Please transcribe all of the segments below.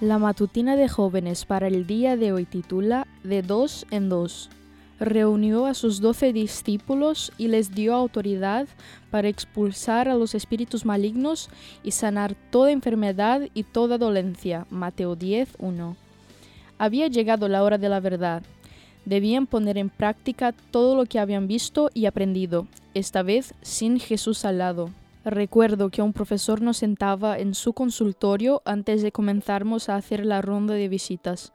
La matutina de jóvenes para el día de hoy titula De dos en dos. Reunió a sus doce discípulos y les dio autoridad para expulsar a los espíritus malignos y sanar toda enfermedad y toda dolencia. Mateo 10, 1. Había llegado la hora de la verdad. Debían poner en práctica todo lo que habían visto y aprendido, esta vez sin Jesús al lado. Recuerdo que un profesor nos sentaba en su consultorio antes de comenzarmos a hacer la ronda de visitas.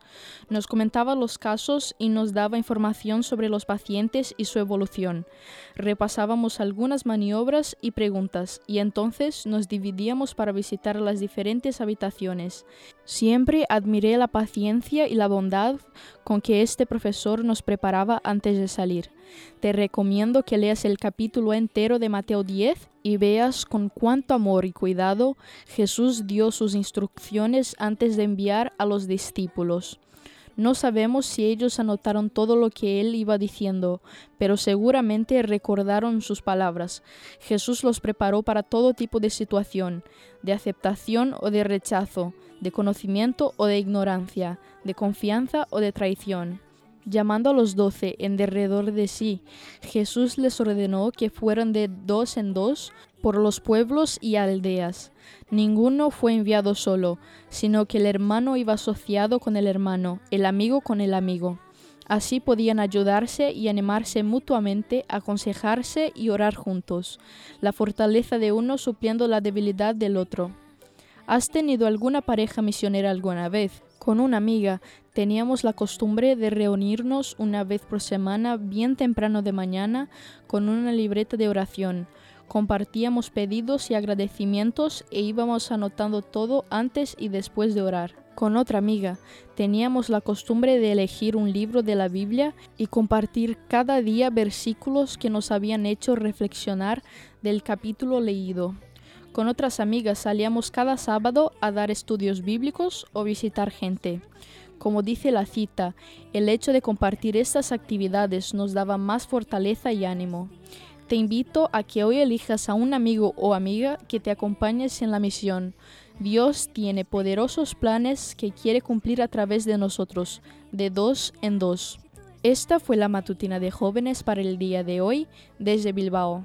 Nos comentaba los casos y nos daba información sobre los pacientes y su evolución. Repasábamos algunas maniobras y preguntas y entonces nos dividíamos para visitar las diferentes habitaciones. Siempre admiré la paciencia y la bondad con que este profesor nos preparaba antes de salir. Te recomiendo que leas el capítulo entero de Mateo 10 y veas con cuánto amor y cuidado Jesús dio sus instrucciones antes de enviar a los discípulos. No sabemos si ellos anotaron todo lo que él iba diciendo, pero seguramente recordaron sus palabras. Jesús los preparó para todo tipo de situación, de aceptación o de rechazo, de conocimiento o de ignorancia, de confianza o de traición. Llamando a los doce en derredor de sí, Jesús les ordenó que fueran de dos en dos por los pueblos y aldeas. Ninguno fue enviado solo, sino que el hermano iba asociado con el hermano, el amigo con el amigo. Así podían ayudarse y animarse mutuamente, aconsejarse y orar juntos, la fortaleza de uno supliendo la debilidad del otro. ¿Has tenido alguna pareja misionera alguna vez? Con una amiga teníamos la costumbre de reunirnos una vez por semana bien temprano de mañana con una libreta de oración. Compartíamos pedidos y agradecimientos e íbamos anotando todo antes y después de orar. Con otra amiga teníamos la costumbre de elegir un libro de la Biblia y compartir cada día versículos que nos habían hecho reflexionar del capítulo leído. Con otras amigas salíamos cada sábado a dar estudios bíblicos o visitar gente. Como dice la cita, el hecho de compartir estas actividades nos daba más fortaleza y ánimo. Te invito a que hoy elijas a un amigo o amiga que te acompañes en la misión. Dios tiene poderosos planes que quiere cumplir a través de nosotros, de dos en dos. Esta fue la matutina de jóvenes para el día de hoy desde Bilbao.